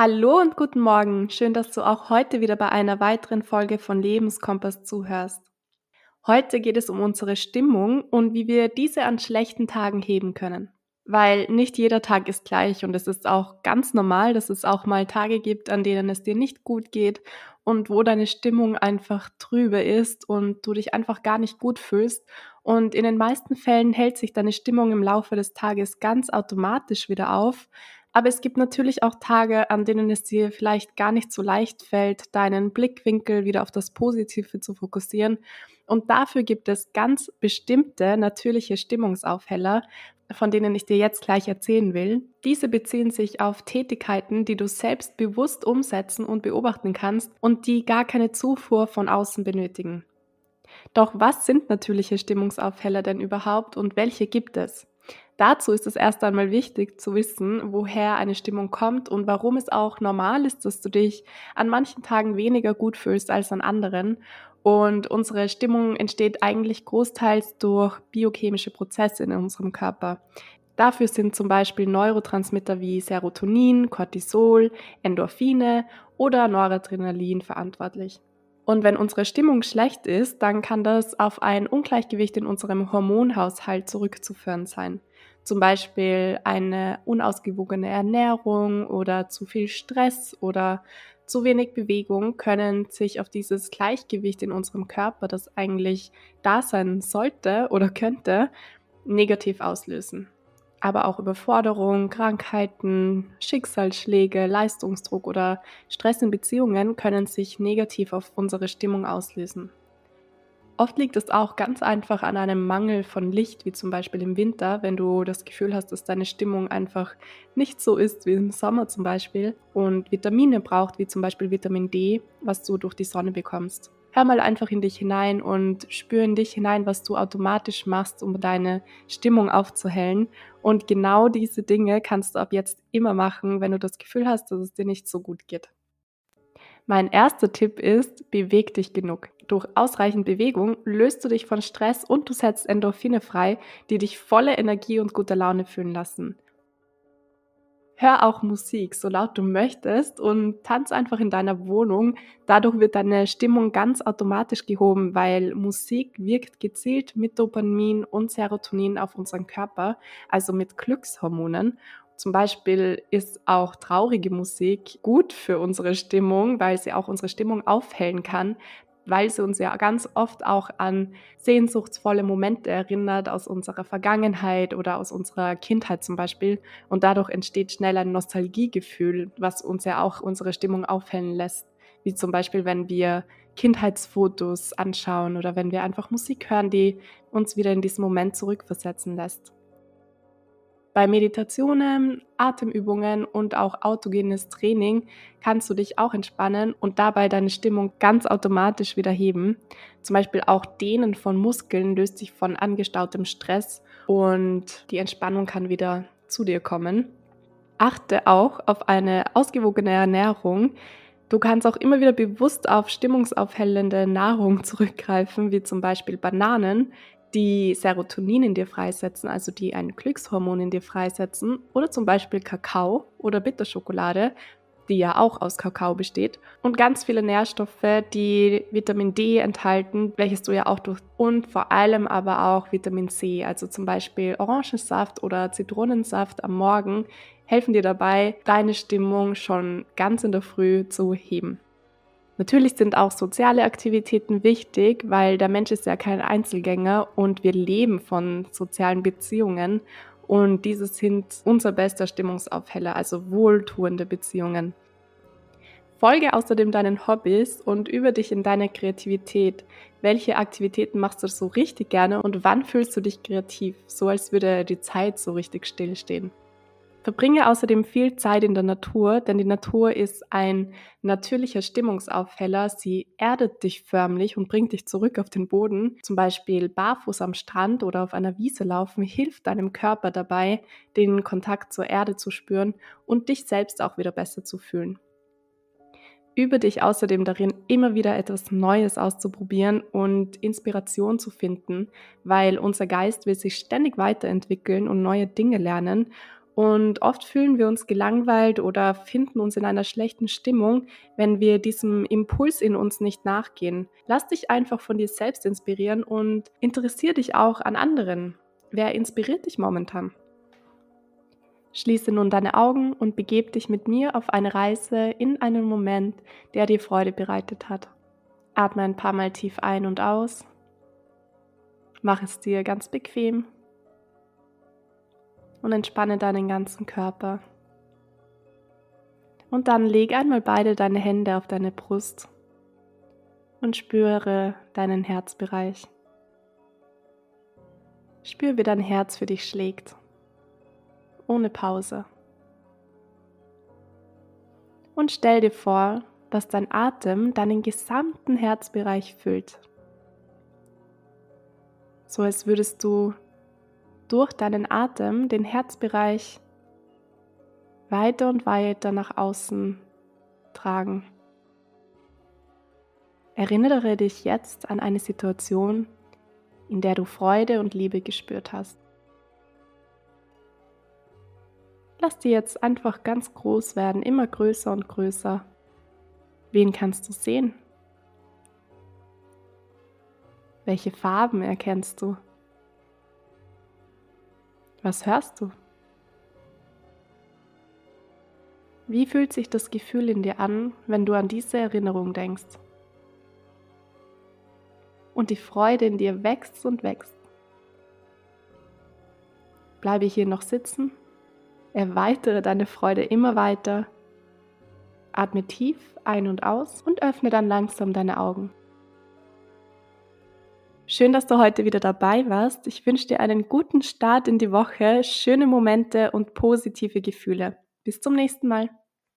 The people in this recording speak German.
Hallo und guten Morgen. Schön, dass du auch heute wieder bei einer weiteren Folge von Lebenskompass zuhörst. Heute geht es um unsere Stimmung und wie wir diese an schlechten Tagen heben können. Weil nicht jeder Tag ist gleich und es ist auch ganz normal, dass es auch mal Tage gibt, an denen es dir nicht gut geht und wo deine Stimmung einfach trübe ist und du dich einfach gar nicht gut fühlst. Und in den meisten Fällen hält sich deine Stimmung im Laufe des Tages ganz automatisch wieder auf, aber es gibt natürlich auch Tage, an denen es dir vielleicht gar nicht so leicht fällt, deinen Blickwinkel wieder auf das Positive zu fokussieren. Und dafür gibt es ganz bestimmte natürliche Stimmungsaufheller, von denen ich dir jetzt gleich erzählen will. Diese beziehen sich auf Tätigkeiten, die du selbst bewusst umsetzen und beobachten kannst und die gar keine Zufuhr von außen benötigen. Doch was sind natürliche Stimmungsaufheller denn überhaupt und welche gibt es? Dazu ist es erst einmal wichtig zu wissen, woher eine Stimmung kommt und warum es auch normal ist, dass du dich an manchen Tagen weniger gut fühlst als an anderen. Und unsere Stimmung entsteht eigentlich großteils durch biochemische Prozesse in unserem Körper. Dafür sind zum Beispiel Neurotransmitter wie Serotonin, Cortisol, Endorphine oder Noradrenalin verantwortlich. Und wenn unsere Stimmung schlecht ist, dann kann das auf ein Ungleichgewicht in unserem Hormonhaushalt zurückzuführen sein zum Beispiel eine unausgewogene Ernährung oder zu viel Stress oder zu wenig Bewegung können sich auf dieses Gleichgewicht in unserem Körper, das eigentlich da sein sollte oder könnte, negativ auslösen. Aber auch Überforderung, Krankheiten, Schicksalsschläge, Leistungsdruck oder Stress in Beziehungen können sich negativ auf unsere Stimmung auslösen. Oft liegt es auch ganz einfach an einem Mangel von Licht, wie zum Beispiel im Winter, wenn du das Gefühl hast, dass deine Stimmung einfach nicht so ist wie im Sommer zum Beispiel und Vitamine braucht, wie zum Beispiel Vitamin D, was du durch die Sonne bekommst. Hör mal einfach in dich hinein und spür in dich hinein, was du automatisch machst, um deine Stimmung aufzuhellen. Und genau diese Dinge kannst du ab jetzt immer machen, wenn du das Gefühl hast, dass es dir nicht so gut geht. Mein erster Tipp ist, beweg dich genug. Durch ausreichend Bewegung löst du dich von Stress und du setzt Endorphine frei, die dich volle Energie und guter Laune fühlen lassen. Hör auch Musik, so laut du möchtest und tanz einfach in deiner Wohnung. Dadurch wird deine Stimmung ganz automatisch gehoben, weil Musik wirkt gezielt mit Dopamin und Serotonin auf unseren Körper, also mit Glückshormonen. Zum Beispiel ist auch traurige Musik gut für unsere Stimmung, weil sie auch unsere Stimmung aufhellen kann, weil sie uns ja ganz oft auch an sehnsuchtsvolle Momente erinnert aus unserer Vergangenheit oder aus unserer Kindheit zum Beispiel. Und dadurch entsteht schnell ein Nostalgiegefühl, was uns ja auch unsere Stimmung aufhellen lässt. Wie zum Beispiel, wenn wir Kindheitsfotos anschauen oder wenn wir einfach Musik hören, die uns wieder in diesen Moment zurückversetzen lässt. Bei Meditationen, Atemübungen und auch autogenes Training kannst du dich auch entspannen und dabei deine Stimmung ganz automatisch wieder heben. Zum Beispiel auch Dehnen von Muskeln löst sich von angestautem Stress und die Entspannung kann wieder zu dir kommen. Achte auch auf eine ausgewogene Ernährung. Du kannst auch immer wieder bewusst auf stimmungsaufhellende Nahrung zurückgreifen, wie zum Beispiel Bananen, die Serotonin in dir freisetzen, also die ein Glückshormon in dir freisetzen, oder zum Beispiel Kakao oder Bitterschokolade, die ja auch aus Kakao besteht, und ganz viele Nährstoffe, die Vitamin D enthalten, welches du ja auch durch, und vor allem aber auch Vitamin C, also zum Beispiel Orangensaft oder Zitronensaft am Morgen, helfen dir dabei, deine Stimmung schon ganz in der Früh zu heben. Natürlich sind auch soziale Aktivitäten wichtig, weil der Mensch ist ja kein Einzelgänger und wir leben von sozialen Beziehungen und diese sind unser bester Stimmungsaufheller, also wohltuende Beziehungen. Folge außerdem deinen Hobbys und übe dich in deiner Kreativität. Welche Aktivitäten machst du so richtig gerne und wann fühlst du dich kreativ, so als würde die Zeit so richtig stillstehen? Verbringe außerdem viel Zeit in der Natur, denn die Natur ist ein natürlicher Stimmungsaufheller. Sie erdet dich förmlich und bringt dich zurück auf den Boden. Zum Beispiel barfuß am Strand oder auf einer Wiese laufen hilft deinem Körper dabei, den Kontakt zur Erde zu spüren und dich selbst auch wieder besser zu fühlen. Übe dich außerdem darin, immer wieder etwas Neues auszuprobieren und Inspiration zu finden, weil unser Geist will sich ständig weiterentwickeln und neue Dinge lernen Und oft fühlen wir uns gelangweilt oder finden uns in einer schlechten Stimmung, wenn wir diesem Impuls in uns nicht nachgehen. Lass dich einfach von dir selbst inspirieren und interessier dich auch an anderen. Wer inspiriert dich momentan? Schließe nun deine Augen und begeb dich mit mir auf eine Reise in einen Moment, der dir Freude bereitet hat. Atme ein paar Mal tief ein und aus. Mach es dir ganz bequem und entspanne deinen ganzen Körper. Und dann leg einmal beide deine Hände auf deine Brust und spüre deinen Herzbereich. Spür, wie dein Herz für dich schlägt, ohne Pause. Und stell dir vor, dass dein Atem deinen gesamten Herzbereich füllt. So als würdest du durch deinen Atem den Herzbereich weiter und weiter nach außen tragen. Erinnere dich jetzt an eine Situation, in der du Freude und Liebe gespürt hast. Lass dir jetzt einfach ganz groß werden, immer größer und größer. Wen kannst du sehen? Welche Farben erkennst du? Was hörst du? Wie fühlt sich das Gefühl in dir an, wenn du an diese Erinnerung denkst? Und die Freude in dir wächst und wächst. Bleibe hier noch sitzen, erweitere deine Freude immer weiter, atme tief ein und aus und öffne dann langsam deine Augen. Schön, dass du heute wieder dabei warst. Ich wünsche dir einen guten Start in die Woche, schöne Momente und positive Gefühle. Bis zum nächsten Mal.